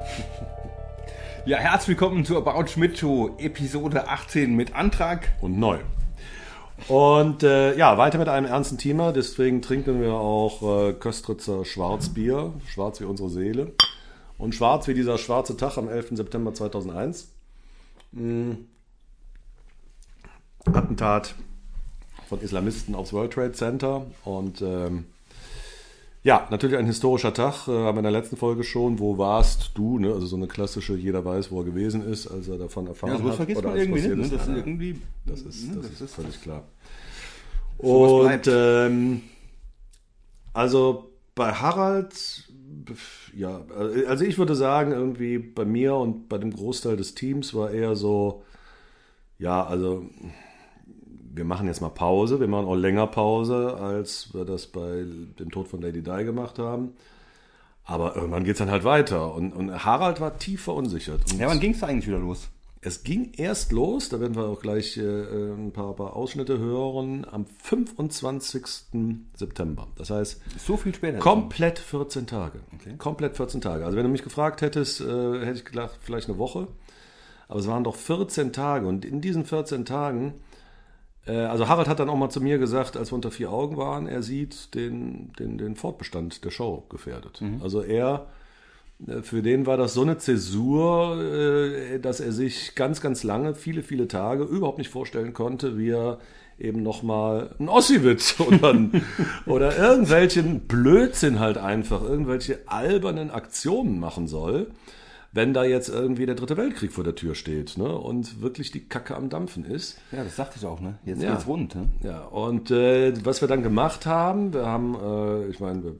Ja, herzlich willkommen zur About Schmidt Show, Episode 18 mit Antrag. und neu. Und äh, ja, weiter mit einem ernsten Thema. Deswegen trinken wir auch äh, Köstritzer Schwarzbier. Schwarz wie unsere Seele. Und schwarz wie dieser schwarze Tag am 11. September 2001. Mm. Attentat von Islamisten aufs World Trade Center. Und ähm, ja, natürlich ein historischer Tag. Äh, haben wir in der letzten Folge schon. Wo warst du? Ne? Also so eine klassische, jeder weiß, wo er gewesen ist, als er davon erfahren Ja, hat. vergisst oder man irgendwie nicht. Ne? Das ist Ja, ja. irgendwie. Das ist, ne, das ist völlig klar. Sowas Und ähm, also bei Harald, ja, also ich würde sagen, irgendwie bei mir und bei dem Großteil des Teams war eher so, ja, also wir machen jetzt mal Pause, wir machen auch länger Pause, als wir das bei dem Tod von Lady Di gemacht haben. Aber irgendwann geht es dann halt weiter. Und, und Harald war tief verunsichert. Und Ja, wann ging es eigentlich wieder los? es ging erst los, da werden wir auch gleich äh, ein paar, paar Ausschnitte hören, am 25. September. Das heißt, So viel später. komplett 14 Tage. Komplett 14 Tage. Also wenn du mich gefragt hättest, äh, hätte ich gedacht, vielleicht eine Woche. Aber es waren doch 14 Tage. Und in diesen 14 Tagen, also Harald hat dann auch mal zu mir gesagt, als wir unter vier Augen waren, er sieht den, den, den Fortbestand der Show gefährdet. Also er äh, für den war das so eine Zäsur, äh, dass er sich ganz, ganz lange, viele, viele Tage überhaupt nicht vorstellen konnte, wie er eben nochmal einen Ossi-Witz oder, ein- oder irgendwelchen Blödsinn halt einfach, irgendwelche albernen Aktionen machen soll, wenn da jetzt irgendwie der dritte Weltkrieg vor der Tür steht ne? und wirklich die Kacke am Dampfen ist. Ja, das sagte ich auch, ne? Jetzt Ja. geht's rund, ne? Ja, und äh, was wir dann gemacht haben, wir haben, äh, ich meine, wir,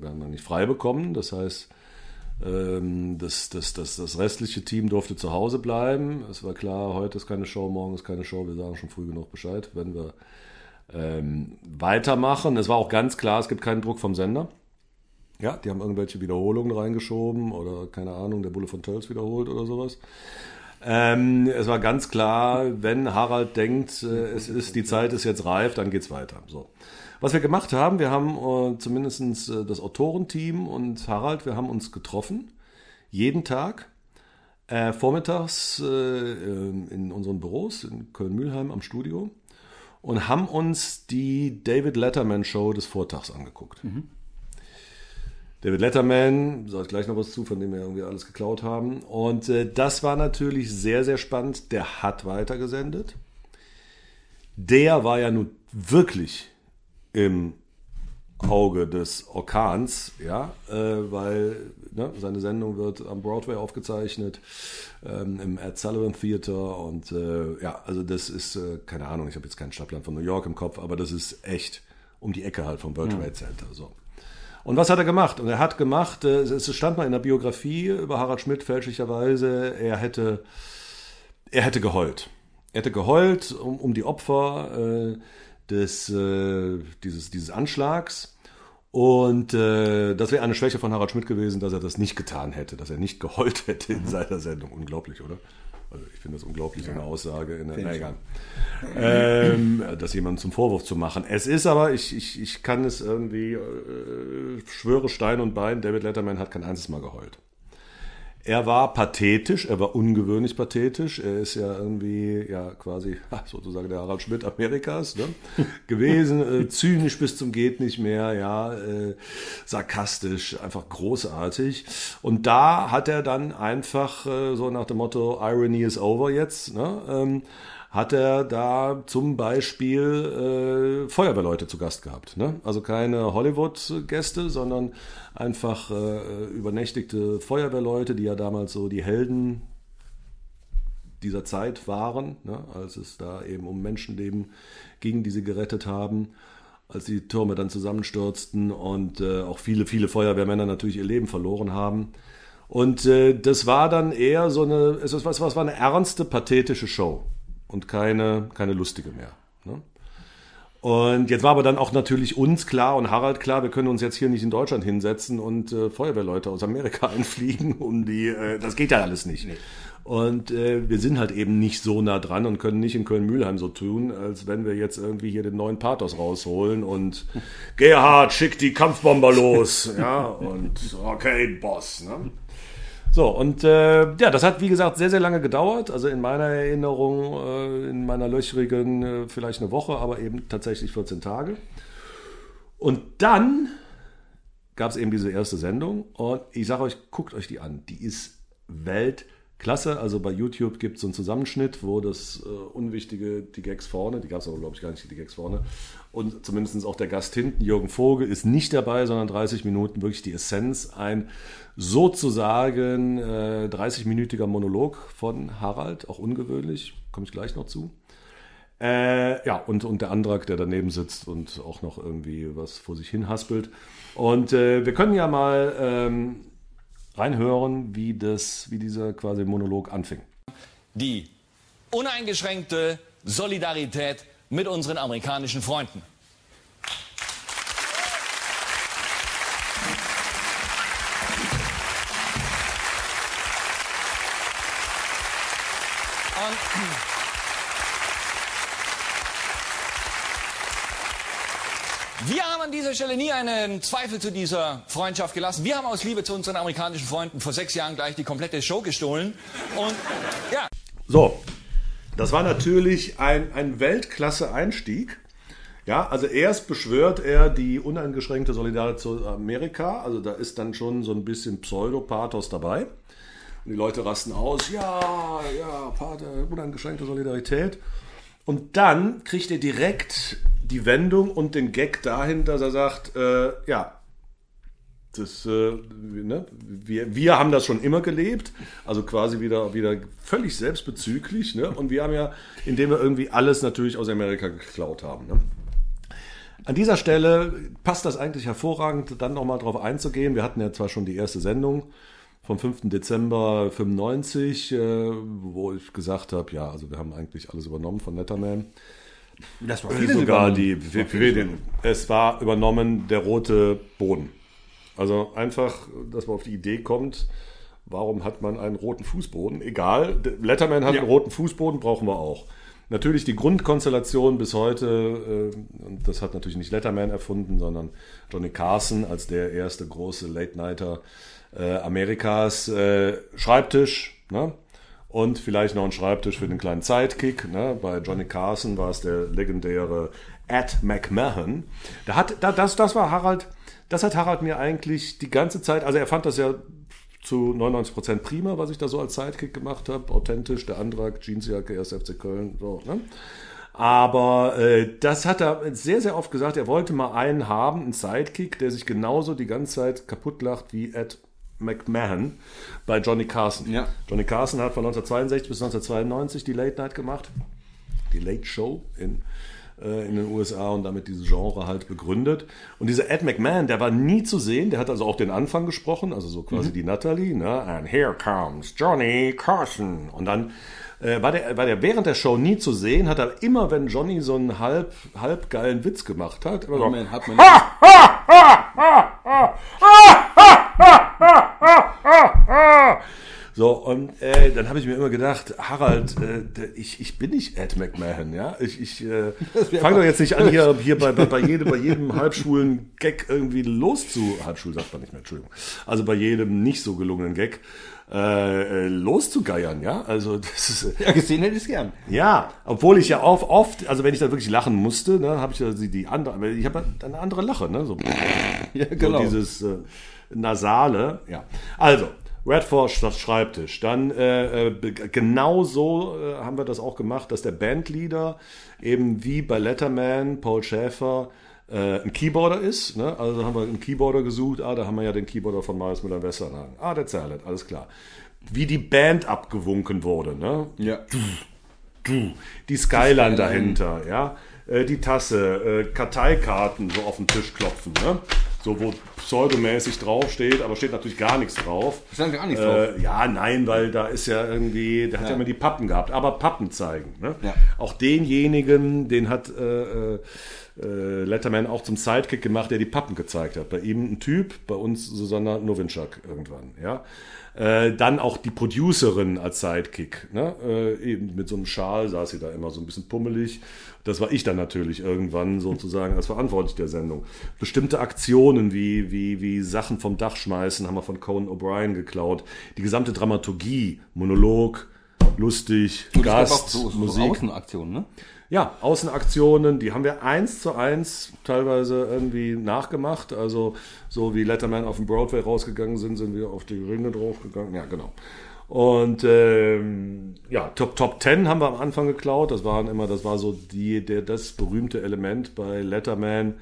wir haben nicht frei bekommen, das heißt, ähm, das, das, das, das restliche Team durfte zu Hause bleiben. Es war klar, heute ist keine Show, morgen ist keine Show, wir sagen schon früh genug Bescheid, wenn wir ähm, weitermachen. Es war auch ganz klar, es gibt keinen Druck vom Sender. Ja, die haben irgendwelche Wiederholungen reingeschoben oder keine Ahnung, der Bulle von Tölz wiederholt oder sowas. Ähm, es war ganz klar, wenn Harald denkt, äh, es ist, die Zeit ist jetzt reif, dann geht's weiter. So. Was wir gemacht haben, wir haben äh, zumindest äh, das Autorenteam und Harald, wir haben uns getroffen. Jeden Tag. Äh, vormittags äh, ähm, in unseren Büros in Köln-Mühlheim am Studio und haben uns die David Letterman Show des Vortags angeguckt. David Letterman, ich gleich noch was zu, von dem wir irgendwie alles geklaut haben. Und äh, das war natürlich sehr, sehr spannend. Der hat weitergesendet. Der war ja nun wirklich im Auge des Orkans, ja, äh, weil ne, seine Sendung wird am Broadway aufgezeichnet, ähm, im Ed Sullivan Theater und äh, ja, also das ist, äh, keine Ahnung, ich habe jetzt keinen Stadtplan von New York im Kopf, aber das ist echt um die Ecke halt vom World Trade Center, so. Und was hat er gemacht? Und er hat gemacht, äh, es stand mal in der Biografie über Harald Schmidt fälschlicherweise, er hätte, er hätte geheult. Er hätte geheult um, um die Opfer äh, des, äh, dieses, dieses Anschlags. Und äh, das wäre eine Schwäche von Harald Schmidt gewesen, dass er das nicht getan hätte, dass er nicht geheult hätte in seiner Sendung. Unglaublich, oder? Also ich finde das unglaublich, so eine Aussage. In der, na, egal. ähm, das jemandem zum Vorwurf zu machen. Es ist aber, ich, ich, ich kann es irgendwie, äh, schwöre Stein und Bein, David Letterman hat kein einziges Mal geheult. Er war pathetisch, er war ungewöhnlich pathetisch. Er ist ja irgendwie, ja, quasi sozusagen der Harald Schmidt Amerikas ne? gewesen. Äh, zynisch bis zum Geht nicht mehr, ja, äh, sarkastisch, einfach großartig. Und da hat er dann einfach äh, so nach dem Motto, Irony is over jetzt, ne? Ähm, hat er da zum Beispiel äh, Feuerwehrleute zu Gast gehabt. Ne? Also keine Hollywood-Gäste, sondern einfach äh, übernächtigte Feuerwehrleute, die ja damals so die Helden dieser Zeit waren, ne? als es da eben um Menschenleben ging, die sie gerettet haben, als die Türme dann zusammenstürzten und äh, auch viele, viele Feuerwehrmänner natürlich ihr Leben verloren haben. Und äh, das war dann eher so eine, es was, was war eine ernste, pathetische Show und keine, keine lustige mehr. Ne? Und jetzt war aber dann auch natürlich uns klar und Harald klar, wir können uns jetzt hier nicht in Deutschland hinsetzen und äh, Feuerwehrleute aus Amerika einfliegen, um die, äh, das geht ja alles nicht. Und äh, wir sind halt eben nicht so nah dran und können nicht in Köln-Mühlheim so tun, als wenn wir jetzt irgendwie hier den neuen Pathos rausholen und Gerhard, schick die Kampfbomber los. ja, und okay, Boss. Ne? So, und äh, ja, das hat, wie gesagt, sehr, sehr lange gedauert. Also in meiner Erinnerung, äh, in meiner löchrigen, äh, vielleicht eine Woche, aber eben tatsächlich 14 Tage. Und dann gab es eben diese erste Sendung und ich sage euch, guckt euch die an. Die ist Weltklasse. Also bei YouTube gibt es so einen Zusammenschnitt, wo das äh, Unwichtige, die Gags vorne, die gab es aber glaube ich gar nicht, die Gags vorne. Und zumindest auch der Gast hinten, Jürgen Vogel, ist nicht dabei, sondern 30 Minuten wirklich die Essenz. Ein sozusagen äh, 30-minütiger Monolog von Harald, auch ungewöhnlich, komme ich gleich noch zu. Äh, ja, und, und der Antrag, der daneben sitzt und auch noch irgendwie was vor sich hin haspelt. Und äh, wir können ja mal ähm, reinhören, wie, das, wie dieser quasi Monolog anfing. Die uneingeschränkte Solidarität mit unseren amerikanischen Freunden. Wir haben an dieser Stelle nie einen Zweifel zu dieser Freundschaft gelassen. Wir haben aus Liebe zu unseren amerikanischen Freunden vor sechs Jahren gleich die komplette Show gestohlen. Und ja. So, das war natürlich ein, ein Weltklasse-Einstieg. Ja, also erst beschwört er die uneingeschränkte Solidarität zu Amerika. Also da ist dann schon so ein bisschen Pseudopathos dabei. Und die Leute rasten aus, ja, ja, Pater, uneingeschränkte Solidarität. Und dann kriegt er direkt die Wendung und den Gag dahin, dass er sagt, äh, ja, das, äh, ne, wir, wir haben das schon immer gelebt, also quasi wieder, wieder völlig selbstbezüglich. Ne? Und wir haben ja, indem wir irgendwie alles natürlich aus Amerika geklaut haben. Ne? An dieser Stelle passt das eigentlich hervorragend, dann nochmal drauf einzugehen. Wir hatten ja zwar schon die erste Sendung vom 5. Dezember 95, äh, wo ich gesagt habe, ja, also wir haben eigentlich alles übernommen von Letterman. Das war Äh, vieles sogar die, den, es war übernommen der rote Boden. Also einfach, dass man auf die Idee kommt, warum hat man einen roten Fußboden? Egal, Letterman hat Ja. einen roten Fußboden, brauchen wir auch. Natürlich die Grundkonstellation bis heute, äh, und das hat natürlich nicht Letterman erfunden, sondern Johnny Carson als der erste große Late-Nighter äh, Amerikas, äh, Schreibtisch, ne? Und vielleicht noch ein Schreibtisch für den kleinen Sidekick. Ne? Bei Johnny Carson war es der legendäre Ed McMahon. Da hat, da, das, das war Harald, das hat Harald mir eigentlich die ganze Zeit, also er fand das ja zu 99% prima, was ich da so als Sidekick gemacht habe. Authentisch, der Antrag, Jeansjacke, 1. FC Köln, so. Ne? Aber äh, das hat er sehr, sehr oft gesagt. Er wollte mal einen haben, einen Sidekick, der sich genauso die ganze Zeit kaputt lacht wie Ed McMahon bei Johnny Carson. Ja. Johnny Carson hat von 1962 bis 1992 die Late Night gemacht, die Late Show in, äh, in den USA und damit dieses Genre halt begründet. Und dieser Ed McMahon, der war nie zu sehen, der hat also auch den Anfang gesprochen, also so quasi die Natalie, ne? And here comes Johnny Carson. Und dann äh, war, der, war der während der Show nie zu sehen, hat er immer, wenn Johnny so einen halb, halb geilen Witz gemacht hat, immer so, Man, hat man So, und äh, dann habe ich mir immer gedacht, Harald, äh, ich, ich bin nicht Ed McMahon, ja. Ich, ich äh, fange doch jetzt nicht an, hier, hier bei, bei, bei, jedem, bei jedem halbschwulen Gag irgendwie loszu. Halbschwul sagt man nicht mehr, Entschuldigung. Also bei jedem nicht so gelungenen Gag äh, äh, loszugeiern, ja. Also das ist. ja, gesehen hätte ich es gern. Ja, obwohl ich ja oft, oft also wenn ich da wirklich lachen musste, ne, habe ich ja die, die andere, ich habe eine andere Lache, ne, so, Ja, so genau. dieses äh, nasale, ja. Also Redford das Schreibtisch. Dann äh, äh, genau so äh, haben wir das auch gemacht, dass der Bandleader eben wie bei Letterman, Paul Schäfer, äh, ein Keyboarder ist. Ne? Also haben wir einen Keyboarder gesucht. Ah, da haben wir ja den Keyboarder von Marius Müller-Westernhagen. Ah, der Zerlet, alles klar. Wie die Band abgewunken wurde. Ne? Ja. die Skyline dahinter, ja, äh, die Tasse, äh, Karteikarten so auf den Tisch klopfen, ne? so wo pseudomäßig draufsteht, aber steht natürlich gar nichts drauf. Stand gar nichts drauf. Äh, ja, nein, weil da ist ja irgendwie, der hat ja, Ja. immer die Pappen gehabt, aber Pappen zeigen. Ne? Ja. Auch denjenigen, den hat äh, äh, Letterman auch zum Sidekick gemacht, der die Pappen gezeigt hat. Bei ihm ein Typ, bei uns Susanna Nowinczak irgendwann. Ja. Äh, dann auch die Producerin als Sidekick. Ne? Äh, eben mit so einem Schal saß sie da immer so ein bisschen pummelig. Das war ich dann natürlich irgendwann sozusagen als verantwortlich der Sendung. Bestimmte Aktionen wie, wie, wie Sachen vom Dach schmeißen haben wir von Conan O'Brien geklaut. Die gesamte Dramaturgie, Monolog, lustig, gab Gast, so, so Musik. Außenaktionen, ne? Ja, Außenaktionen, die haben wir eins zu eins teilweise irgendwie nachgemacht. Also so wie Letterman auf dem Broadway rausgegangen sind, sind wir auf die Ringe draufgegangen. Ja, genau. Und ähm, ja, Top Top Ten haben wir am Anfang geklaut. Das waren immer, das war so die, der, das berühmte Element bei Letterman.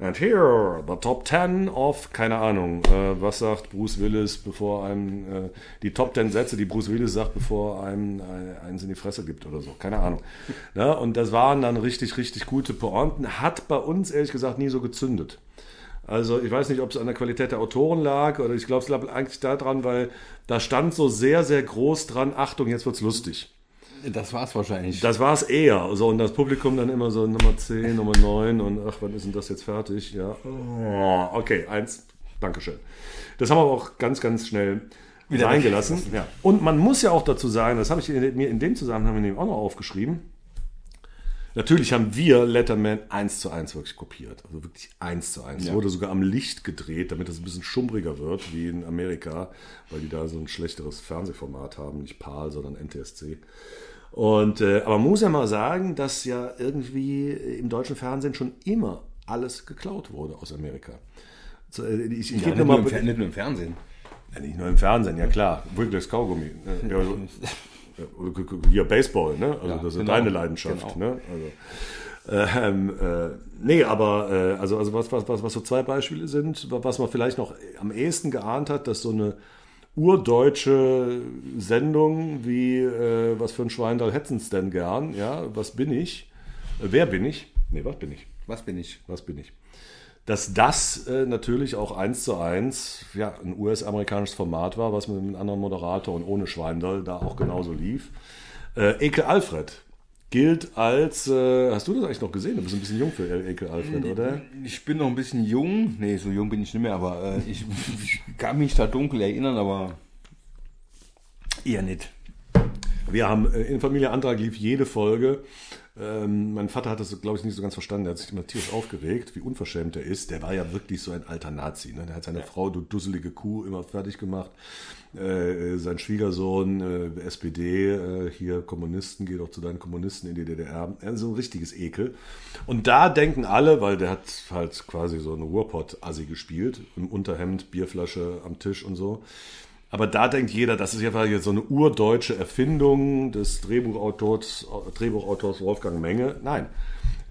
And here, the top 10 of, keine Ahnung, äh, was sagt Bruce Willis, bevor einem, äh, die Top 10 Sätze, die Bruce Willis sagt, bevor einem äh, eins in die Fresse gibt oder so, keine Ahnung. Ne? Und das waren dann richtig, richtig gute Pointen. Hat bei uns ehrlich gesagt nie so gezündet. Also ich weiß nicht, ob es an der Qualität der Autoren lag oder ich glaube, es lag eigentlich daran, weil da stand so sehr, sehr groß dran, Achtung, jetzt wird's lustig. Das war's wahrscheinlich. Das war es eher. So, und das Publikum dann immer so Nummer 10, Nummer 9 und ach, wann ist denn das jetzt fertig? Ja. Oh, okay, eins. Dankeschön. Das haben wir aber auch ganz, ganz schnell Wieder reingelassen. Ja. Und man muss ja auch dazu sagen, das habe ich mir in dem Zusammenhang auch noch aufgeschrieben. Natürlich haben wir Letterman eins zu eins wirklich kopiert. Also wirklich eins zu eins. Ja. Wurde sogar am Licht gedreht, damit das ein bisschen schummriger wird, wie in Amerika, weil die da so ein schlechteres Fernsehformat haben. Nicht PAL, sondern NTSC. Und, äh, aber man muss ja mal sagen, dass ja irgendwie im deutschen Fernsehen schon immer alles geklaut wurde aus Amerika. So, äh, ich ich ja, nicht, nur im, nicht nur im Fernsehen. ja, nicht nur im Fernsehen, ja klar. Wrigley's Kaugummi. Ne? Ja, ja, hier Baseball, ne? Also Ja, das ist genau. deine Leidenschaft, Genau. ne? Also, ähm, äh, nee, aber äh, also, also was, was, was, was so zwei Beispiele sind, wa- was man vielleicht noch am ehesten geahnt hat, dass so eine urdeutsche Sendung wie äh, was für ein Schweindal hätten's denn gern, ja, was bin ich? Äh, wer bin ich? Nee, was bin ich? Was bin ich? Was bin ich? Dass das äh, natürlich auch eins zu eins ja, ein US-amerikanisches Format war, was mit einem anderen Moderator und ohne Schweindall da auch genauso lief. Äh, Ekel Alfred gilt als, äh, hast du das eigentlich noch gesehen? Du bist ein bisschen jung für Ekel Alfred, oder? Ich bin noch ein bisschen jung. Nee, so jung bin ich nicht mehr, aber äh, ich, ich kann mich da dunkel erinnern, aber eher nicht. Wir haben äh, in Familie Antrag lief jede Folge. Ähm, mein Vater hat das, glaube ich, nicht so ganz verstanden. Er hat sich immer tierisch aufgeregt, wie unverschämt er ist. Der war ja wirklich so ein alter Nazi. Ne? Der hat seine Frau, du dusselige Kuh, immer fertig gemacht. Äh, sein Schwiegersohn, äh, SPD, äh, hier Kommunisten, geh doch zu deinen Kommunisten in die DDR. Er ist so ein richtiges Ekel. Und da denken alle, weil der hat halt quasi so eine Ruhrpott-Assi gespielt, im Unterhemd, Bierflasche am Tisch und so. Aber da denkt jeder, das ist ja so eine urdeutsche Erfindung des Drehbuchautors, Drehbuchautors Wolfgang Menge. Nein,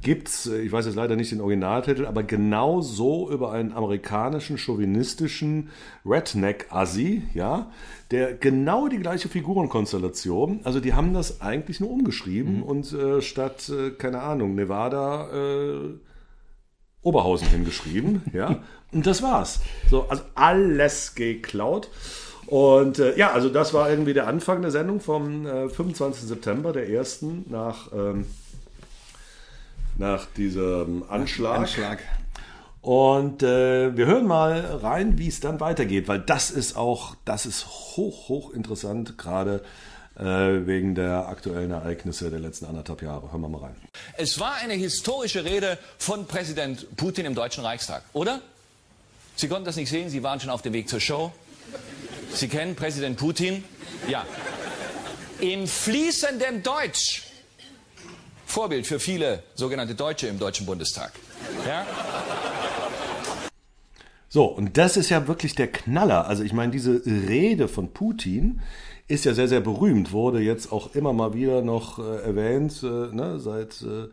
gibt's, äh, ich weiß jetzt leider nicht den Originaltitel, aber genau so über einen amerikanischen, chauvinistischen Redneck-Assi, ja, der genau die gleiche Figurenkonstellation, also die haben das eigentlich nur umgeschrieben und äh, statt, äh, keine Ahnung, Nevada, äh, Oberhausen hingeschrieben, ja. Und das war's. So, also alles geklaut. Und äh, ja, also das war irgendwie der Anfang der Sendung vom äh, 25. September, der ersten, nach, ähm, nach diesem Anschlag. Anschlag. Und äh, wir hören mal rein, wie es dann weitergeht, weil das ist auch, das ist hoch, hoch interessant, gerade äh, wegen der aktuellen Ereignisse der letzten anderthalb Jahre. Hören wir mal rein. Es war eine historische Rede von Präsident Putin im Deutschen Reichstag, oder? Sie konnten das nicht sehen, Sie waren schon auf dem Weg zur Show. Sie kennen Präsident Putin? Ja. In fließendem Deutsch. Vorbild für viele sogenannte Deutsche im Deutschen Bundestag. Ja? So, und das ist ja wirklich der Knaller. Also ich meine, diese Rede von Putin ist ja sehr, sehr berühmt, wurde jetzt auch immer mal wieder noch äh, erwähnt, äh, ne, seit äh,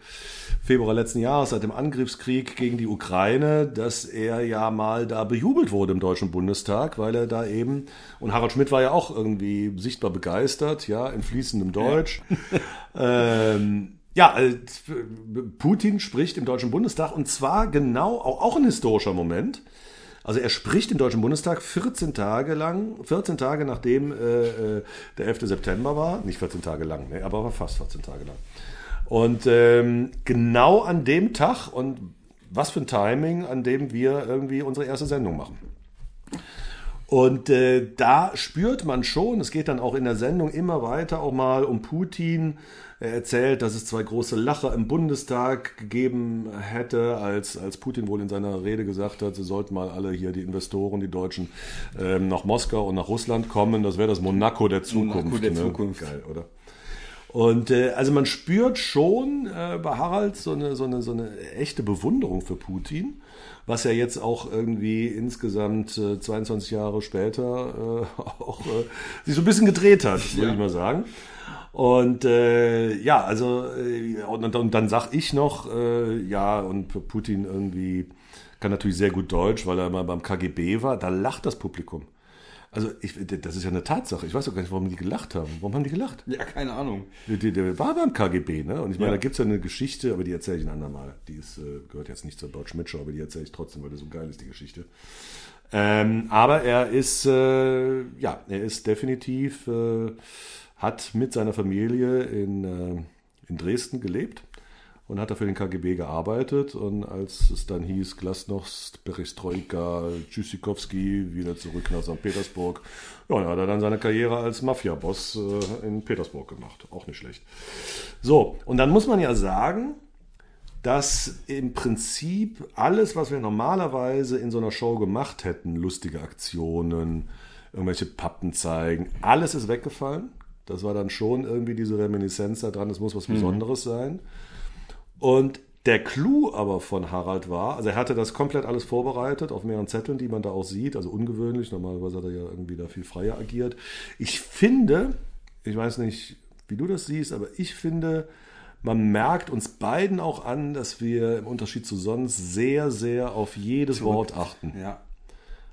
Februar letzten Jahres, seit dem Angriffskrieg gegen die Ukraine, dass er ja mal da bejubelt wurde im Deutschen Bundestag, weil er da eben, und Harald Schmidt war ja auch irgendwie sichtbar begeistert, ja, in fließendem Deutsch. ähm, ja, äh, Putin spricht im Deutschen Bundestag und zwar genau, auch, auch ein historischer Moment. Also er spricht im Deutschen Bundestag 14 Tage lang, 14 Tage nachdem äh, äh, der 11. September war, nicht 14 Tage lang, ne, aber fast 14 Tage lang. Und ähm, genau an dem Tag und was für ein Timing, an dem wir irgendwie unsere erste Sendung machen. Und äh, da spürt man schon, es geht dann auch in der Sendung immer weiter auch mal um Putin. Er erzählt, dass es zwei große Lacher im Bundestag gegeben hätte, als, als Putin wohl in seiner Rede gesagt hat, sie sollten mal alle hier, die Investoren, die Deutschen, ähm, nach Moskau und nach Russland kommen. Das wäre das Monaco der Zukunft. Monaco der ne? Zukunft. Geil, oder? Und äh, also man spürt schon äh, bei Harald so eine, so, eine, so eine echte Bewunderung für Putin, was ja jetzt auch irgendwie insgesamt äh, 22 Jahre später äh, auch äh, sich so ein bisschen gedreht hat, würde Ja. ich mal sagen. Und äh, ja, also äh, und, und dann sag ich noch, äh, ja, und Putin irgendwie kann natürlich sehr gut Deutsch, weil er mal beim KGB war, da lacht das Publikum. Also ich, das ist ja eine Tatsache. Ich weiß auch gar nicht, warum die gelacht haben. Warum haben die gelacht? Ja, keine Ahnung. Der, der, war beim KGB, ne? Und ich meine, Ja. da gibt's ja eine Geschichte, aber die erzähle ich ein andermal. Die ist, äh, gehört jetzt nicht zur Deutschen Mitschau, aber die erzähle ich trotzdem, weil die so geil ist, die Geschichte. Ähm, aber er ist, äh, ja, er ist definitiv, äh, hat mit seiner Familie in, äh, in Dresden gelebt und hat da für den KGB gearbeitet. Und als es dann hieß, Glasnost, Perestroika, Tschüssikowski, wieder zurück nach St. Petersburg, ja, dann hat er dann seine Karriere als Mafia-Boss äh, in Petersburg gemacht. Auch nicht schlecht. So, und dann muss man ja sagen, dass im Prinzip alles, was wir normalerweise in so einer Show gemacht hätten, lustige Aktionen, irgendwelche Pappen zeigen, alles ist weggefallen. Das war dann schon irgendwie diese Reminiszenz da dran, es muss was Besonderes sein. Und der Clou aber von Harald war, also er hatte das komplett alles vorbereitet auf mehreren Zetteln, die man da auch sieht, also ungewöhnlich, normalerweise hat er ja irgendwie da viel freier agiert. Ich finde, ich weiß nicht, wie du das siehst, aber ich finde, man merkt uns beiden auch an, dass wir im Unterschied zu sonst sehr, sehr auf jedes Wort achten. Ja.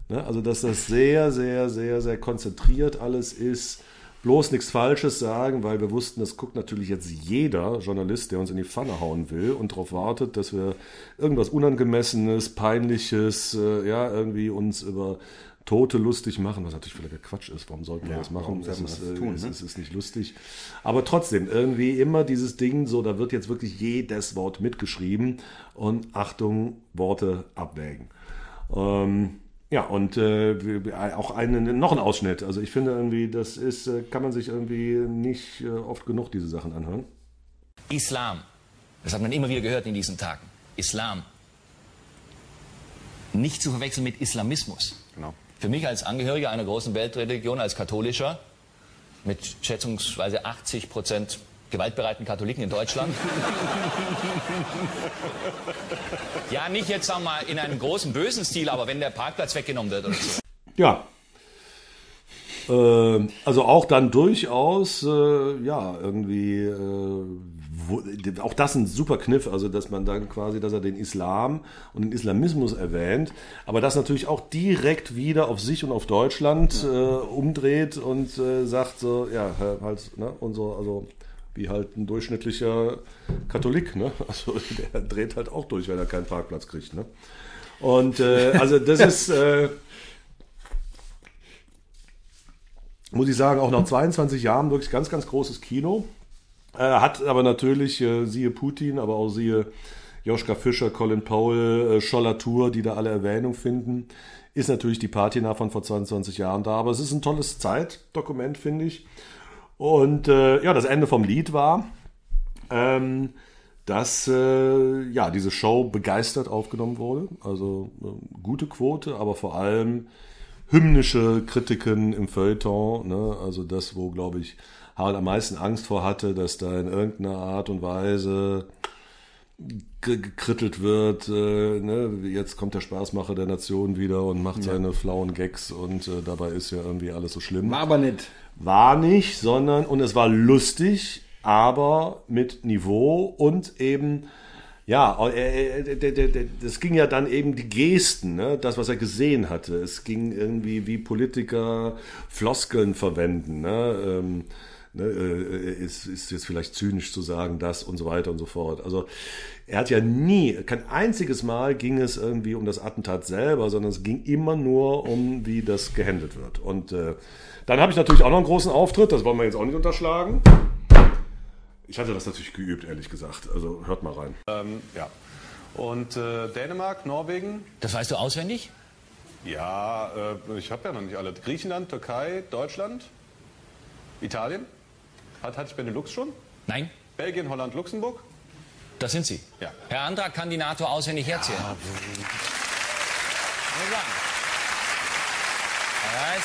Ne? Also, dass das sehr, sehr, sehr, sehr konzentriert alles ist. Bloß nichts Falsches sagen, weil wir wussten, das guckt natürlich jetzt jeder Journalist, der uns in die Pfanne hauen will und darauf wartet, dass wir irgendwas Unangemessenes, Peinliches, äh, ja, irgendwie uns über Tote lustig machen, was natürlich völliger Quatsch ist. Warum sollten wir Ja, das machen? warum man ist, das äh, tun, es, ne? ist, ist nicht lustig. Aber trotzdem, irgendwie immer dieses Ding, so, da wird jetzt wirklich jedes Wort mitgeschrieben und Achtung, Worte abwägen. Ähm, ja, und äh, wir- auch einen, noch ein Ausschnitt. Also ich finde irgendwie, das ist, äh, kann man sich irgendwie nicht äh, oft genug diese Sachen anhören. Islam. Das hat man immer wieder gehört in diesen Tagen. Islam. Nicht zu verwechseln mit Islamismus. Genau. Für mich als Angehöriger einer großen Weltreligion, als katholischer, mit schätzungsweise 80 Prozent gewaltbereiten Katholiken in Deutschland. ja, nicht jetzt sagen wir mal in einem großen bösen Stil, aber wenn der Parkplatz weggenommen wird oder so. Ja. Ähm, also auch dann durchaus, äh, ja, irgendwie, äh, wo, auch das ein super Kniff, also dass man dann quasi, dass er den Islam und den Islamismus erwähnt, aber das natürlich auch direkt wieder auf sich und auf Deutschland äh, umdreht und äh, sagt so, ja, halt, ne, unser, also wie halt ein durchschnittlicher Katholik, ne? Also der dreht halt auch durch, wenn er keinen Parkplatz kriegt, ne? Und äh, also das ist, äh, muss ich sagen, auch nach 22 Jahren wirklich ganz, ganz großes Kino. Äh, hat aber natürlich, äh, siehe Putin, aber auch siehe Joschka Fischer, Colin Powell, äh, Scholler Tour, die da alle Erwähnung finden, ist natürlich die Patina von vor 22 Jahren da. Aber es ist ein tolles Zeitdokument, finde ich. Und äh, ja, das Ende vom Lied war, ähm, dass äh, ja diese Show begeistert aufgenommen wurde. Also äh, gute Quote, aber vor allem hymnische Kritiken im Feuilleton. Ne? Also das, wo, glaube ich, Harald am meisten Angst vor hatte, dass da in irgendeiner Art und Weise gekrittelt wird. Äh, ne? Jetzt kommt der Spaßmacher der Nation wieder und macht seine flauen Gags und äh, dabei ist ja irgendwie alles so schlimm. War aber nicht. War nicht, sondern, und es war lustig, aber mit Niveau und eben, ja, äh, äh, d- das ging ja dann eben die Gesten, ne? das, was er gesehen hatte. Es ging irgendwie, wie Politiker Floskeln verwenden. Ne? Ähm, ne, äh, ist, ist jetzt vielleicht zynisch zu sagen, das und so weiter und so fort. Also er hat ja nie, kein einziges Mal ging es irgendwie um das Attentat selber, sondern es ging immer nur um, wie das gehandelt wird. Und äh, dann habe ich natürlich auch noch einen großen Auftritt, das wollen wir jetzt auch nicht unterschlagen. Ich hatte das natürlich geübt, ehrlich gesagt. Also hört mal rein. Ähm, ja. Und äh, Dänemark, Norwegen? Das weißt du auswendig? Ja, äh, ich habe ja noch nicht alle. Griechenland, Türkei, Deutschland, Italien? Hat, hatte ich Benelux schon? Nein, Belgien, Holland, Luxemburg? das sind sie. Ja. Herr Andrak kann die NATO auswendig herzählen. Ja, Er weiß,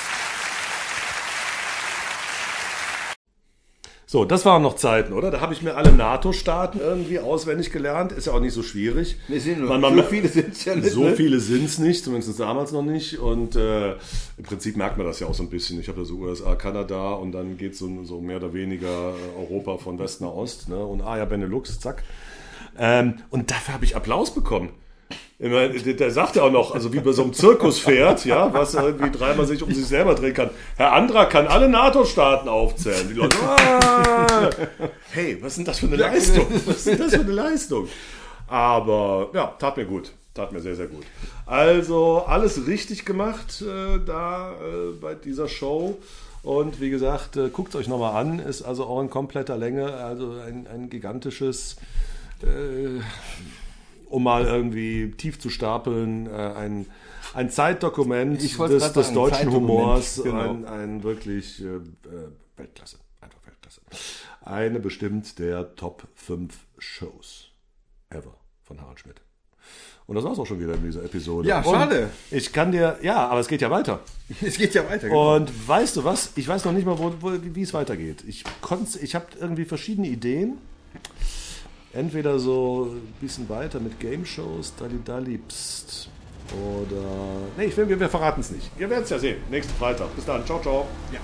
So, das waren noch Zeiten, oder? Da habe ich mir alle NATO-Staaten irgendwie auswendig gelernt. Ist ja auch nicht so schwierig. Wir sind nur, Man- man- so viele sind es ja nicht. So ne? viele sind es nicht, zumindest damals noch nicht. Und äh, im Prinzip merkt man das ja auch so ein bisschen. Ich habe ja so USA, Kanada und dann geht so, so mehr oder weniger äh, Europa von West nach Ost. Ne? Und ah ja, Benelux, zack. Ähm, und dafür habe ich Applaus bekommen. Der sagt ja auch noch, also wie bei so einem Zirkuspferd, ja, was irgendwie dreimal sich um sich selber drehen kann. Herr Andra kann alle NATO-Staaten aufzählen. Die Leute, ah, hey, was ist denn das für eine Leistung? Was ist denn das für eine Leistung? Aber ja, tat mir gut. Tat mir sehr, sehr gut. Also alles richtig gemacht äh, da äh, bei dieser Show. Und wie gesagt, äh, guckt es euch nochmal an. Ist also auch in kompletter Länge, also ein, ein gigantisches äh, um mal irgendwie tief zu stapeln, äh, ein, ein Zeitdokument des, des deutschen Humors, genau. ein, ein wirklich äh, äh, Weltklasse, einfach Weltklasse. Eine bestimmt der Top 5 Shows ever von Harald Schmidt. Und das war's auch schon wieder in dieser Episode. Ja, Und schade. Ich kann dir, ja, aber es geht ja weiter. Es geht ja weiter. genau. Und weißt du was? Ich weiß noch nicht mal, wo, wo, wie es weitergeht. Ich, konnt's- ich habe irgendwie verschiedene Ideen. Entweder so ein bisschen weiter mit Game-Shows, Dalli Dalli, Psst. Oder. Nee, ich will, wir, wir verraten es nicht. Ihr werdet es ja sehen. Nächsten Freitag. Bis dann. Ciao, ciao. Ja.